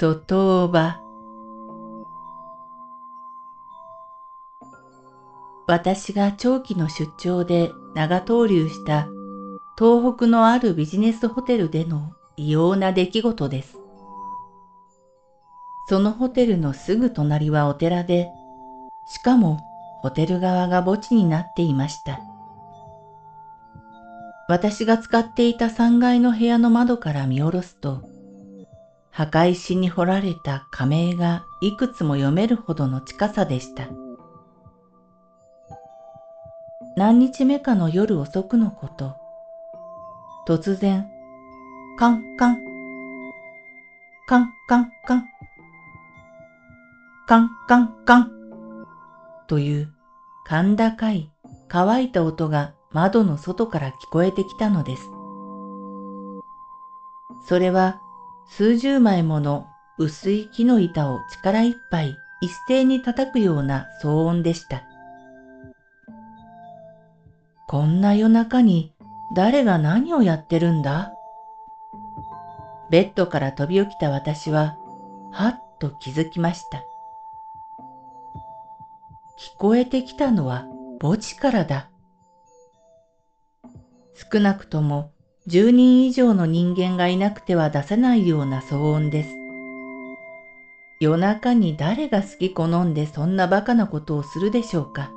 外場私が長期の出張で長投留した東北のあるビジネスホテルでの異様な出来事です。そのホテルのすぐ隣はお寺で、しかもホテル側が墓地になっていました。私が使っていた3階の部屋の窓から見下ろすと、墓石に彫られた仮名がいくつも読めるほどの近さでした。何日目かの夜遅くのこと、突然、カンカン、カンカンカン、カンカンカンという甲高い乾いた音が窓の外から聞こえてきたのです。それは数十枚もの薄い木の板を力いっぱい一斉に叩くような騒音でした。こんな夜中に誰が何をやってるんだ？ベッドから飛び起きた私は、はっと気づきました。聞こえてきたのは墓地からだ。少なくとも10人以上の人間がいなくては出せないような騒音です。夜中に誰が好き好んでそんな馬鹿なことをするでしょうか。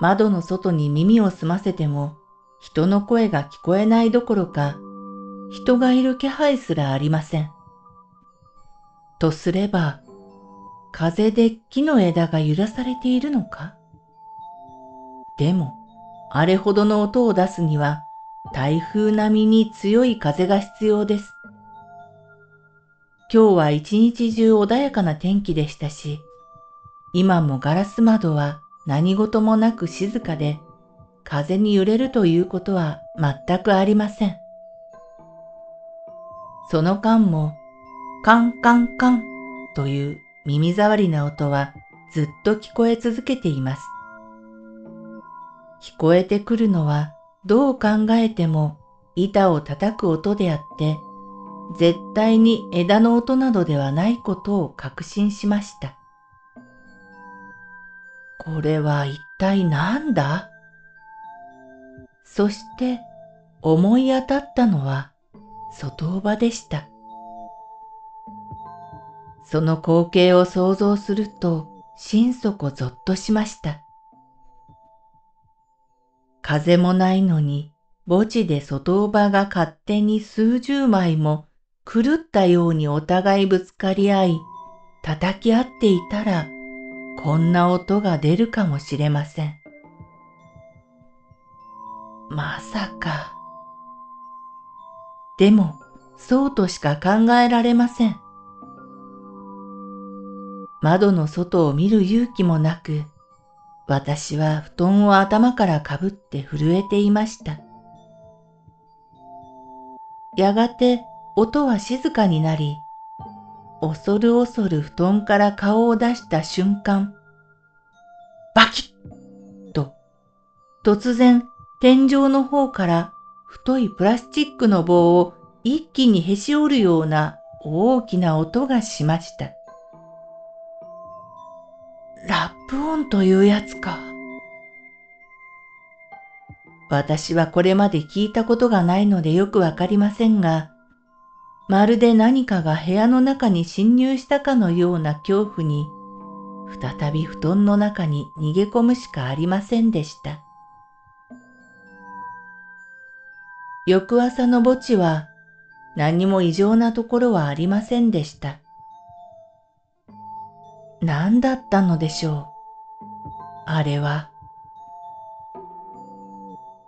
窓の外に耳を澄ませても人の声が聞こえないどころか人がいる気配すらありません。とすれば風で木の枝が揺らされているのかでもあれほどの音を出すには台風並みに強い風が必要です。今日は一日中穏やかな天気でしたし、今もガラス窓は何事もなく静かで、風に揺れるということは全くありません。その間も、カンカンカンという耳障りな音はずっと聞こえ続けています。聞こえてくるのはどう考えても板を叩く音であって、絶対に枝の音などではないことを確信しました。これは一体何だ？そして思い当たったのは外場でした。その光景を想像すると心底ぞっとしました。風もないのに墓地で外場が勝手に数十枚も狂ったようにお互いぶつかり合い、叩き合っていたら、こんな音が出るかもしれません。まさか。でも、そうとしか考えられません。窓の外を見る勇気もなく、私は布団を頭からかぶって震えていました。やがて音は静かになり、恐る恐る布団から顔を出した瞬間、バキッと突然天井の方から太いプラスチックの棒を一気にへし折るような大きな音がしました。ラップ音というやつか。私はこれまで聞いたことがないのでよくわかりませんが、まるで何かが部屋の中に侵入したかのような恐怖に、再び布団の中に逃げ込むしかありませんでした。翌朝の墓地は何も異常なところはありませんでした。何だったのでしょう。あれは。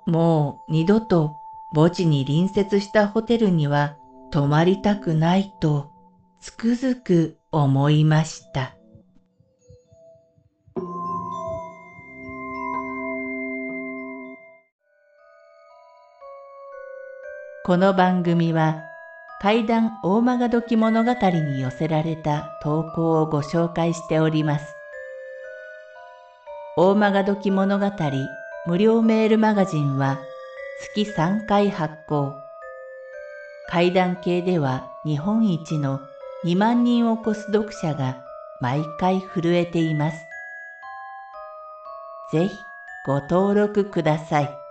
もう二度と墓地に隣接したホテルには泊まりたくないとつくづく思いました。この番組は怪談大曲どき物語に寄せられた投稿をご紹介しております。大曲どき物語無料メールマガジンは月3回発行。階段系では日本一の2万人を超す読者が毎回震えています。ぜひご登録ください。